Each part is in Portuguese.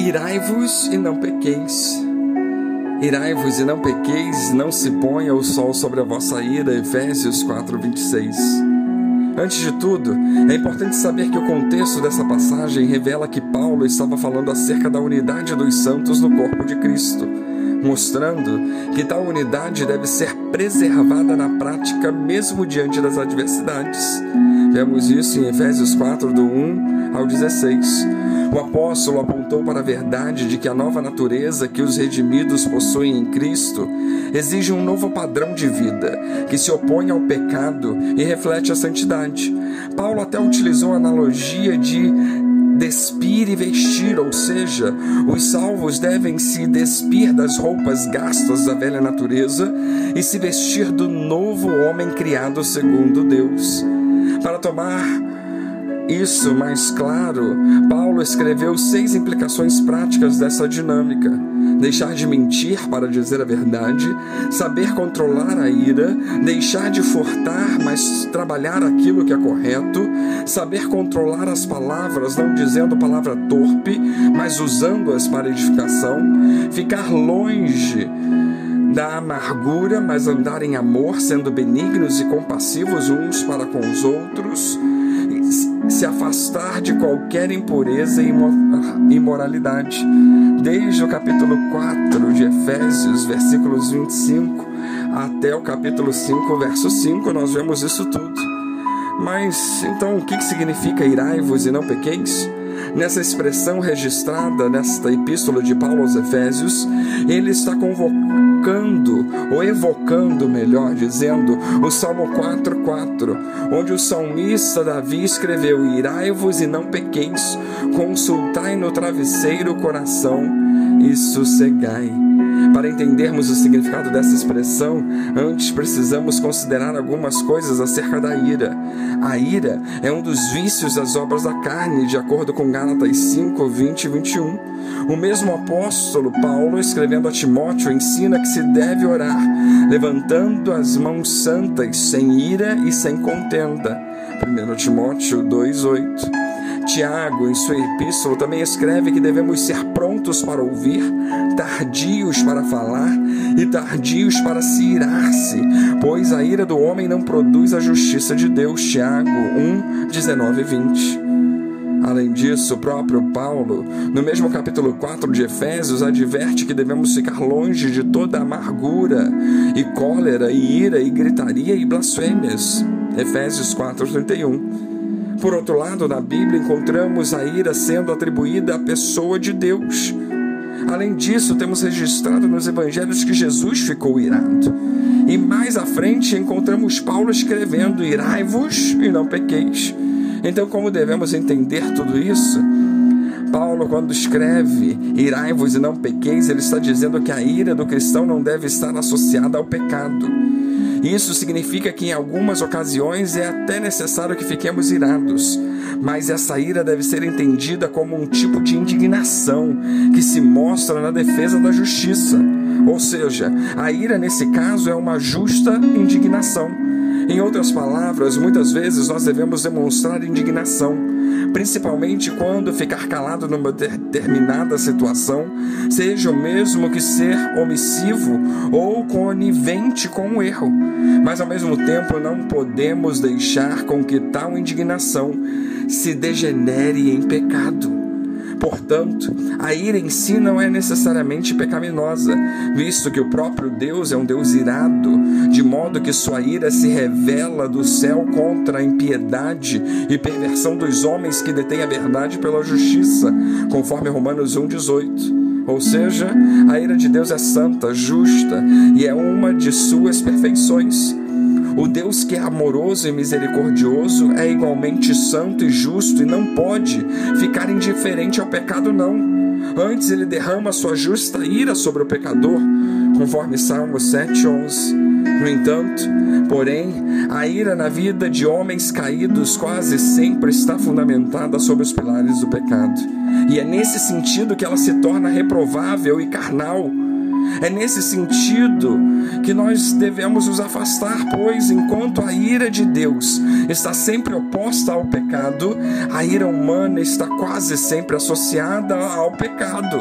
Irai-vos e não pequeis. Irai-vos e não pequeis, não se ponha o sol sobre a vossa ira. Efésios 4, 26. Antes de tudo, é importante saber que o contexto dessa passagem revela que Paulo estava falando acerca da unidade dos santos no corpo de Cristo, mostrando que tal unidade deve ser preservada na prática mesmo diante das adversidades. Vemos isso em Efésios 4, do 1 ao 16. O apóstolo apontou para a verdade de que a nova natureza que os redimidos possuem em Cristo exige um novo padrão de vida, que se opõe ao pecado e reflete a santidade. Paulo até utilizou a analogia de despir e vestir, ou seja, os salvos devem se despir das roupas gastas da velha natureza e se vestir do novo homem criado segundo Deus. Para tomar isso mais claro, Paulo escreveu seis implicações práticas dessa dinâmica: deixar de mentir para dizer a verdade, saber controlar a ira, deixar de furtar, mas trabalhar aquilo que é correto, saber controlar as palavras, não dizendo palavra torpe, mas usando-as para edificação, ficar longe da amargura, mas andar em amor, sendo benignos e compassivos uns para com os outros, se afastar de qualquer impureza e imoralidade. Desde o capítulo 4 de Efésios, versículos 25, até o capítulo 5, verso 5, nós vemos isso tudo. Mas então o que significa irai-vos e não pequeis? Nessa expressão registrada nesta epístola de Paulo aos Efésios, ele está convocando, ou evocando, melhor dizendo, o Salmo 4,4, onde o salmista Davi escreveu: Irai-vos e não pequeis, consultai no travesseiro o coração e sossegai. Para entendermos o significado dessa expressão, antes precisamos considerar algumas coisas acerca da ira. A ira é um dos vícios das obras da carne, de acordo com Gálatas 5, 20 e 21. O mesmo apóstolo Paulo, escrevendo a Timóteo, ensina que se deve orar, levantando as mãos santas, sem ira e sem contenda. 1 Timóteo 2, 8. Tiago, em sua epístola, também escreve que devemos ser prontos para ouvir, tardios para falar e tardios para se irar-se, pois a ira do homem não produz a justiça de Deus. Tiago 1, 19 e 20. Além disso, o próprio Paulo, no mesmo capítulo 4 de Efésios, adverte que devemos ficar longe de toda amargura e cólera e ira e gritaria e blasfêmias. Efésios 4:31. Por outro lado, na Bíblia encontramos a ira sendo atribuída à pessoa de Deus. Além disso, temos registrado nos evangelhos que Jesus ficou irado. E mais à frente encontramos Paulo escrevendo: Irai-vos e não pequeis. Então, como devemos entender tudo isso? Paulo, quando escreve irai-vos e não pequeis, ele está dizendo que a ira do cristão não deve estar associada ao pecado. Isso significa que em algumas ocasiões é até necessário que fiquemos irados, mas essa ira deve ser entendida como um tipo de indignação que se mostra na defesa da justiça. Ou seja, a ira nesse caso é uma justa indignação. Em outras palavras, muitas vezes nós devemos demonstrar indignação, principalmente quando ficar calado numa determinada situação, seja o mesmo que ser omissivo ou conivente com o erro. Mas ao mesmo tempo não podemos deixar com que tal indignação se degenere em pecado. Portanto, a ira em si não é necessariamente pecaminosa, visto que o próprio Deus é um Deus irado, de modo que sua ira se revela do céu contra a impiedade e perversão dos homens que detêm a verdade pela justiça, conforme Romanos 1,18. Ou seja, a ira de Deus é santa, justa e é uma de suas perfeições. O Deus que é amoroso e misericordioso é igualmente santo e justo e não pode ficar indiferente ao pecado, não. Antes, ele derrama sua justa ira sobre o pecador, conforme Salmo 7,11. No entanto, porém, a ira na vida de homens caídos quase sempre está fundamentada sobre os pilares do pecado. E é nesse sentido que ela se torna reprovável e carnal É nesse sentido que nós devemos nos afastar, pois enquanto a ira de Deus está sempre oposta ao pecado, a ira humana está quase sempre associada ao pecado.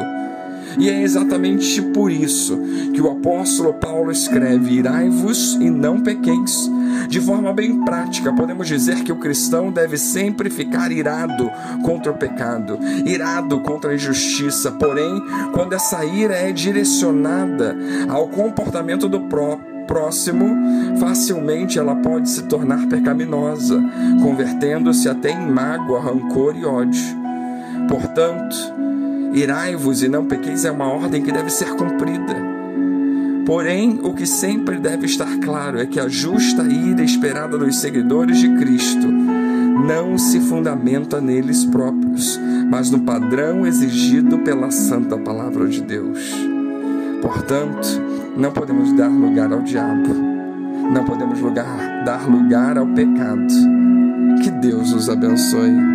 E é exatamente por isso que o apóstolo Paulo escreve: Irai-vos e não pequeis. De forma bem prática, podemos dizer que o cristão deve sempre ficar irado contra o pecado, irado contra a injustiça. Porém, quando essa ira é direcionada ao comportamento do próprio, próximo, facilmente ela pode se tornar pecaminosa, convertendo-se até em mágoa, rancor e ódio. Portanto, irai-vos e não pequeis é uma ordem que deve ser cumprida. Porém, o que sempre deve estar claro é que a justa ira esperada dos seguidores de Cristo não se fundamenta neles próprios, mas no padrão exigido pela santa palavra de Deus. Portanto, não podemos dar lugar ao diabo, não podemos lugar, dar lugar ao pecado. Que Deus os abençoe.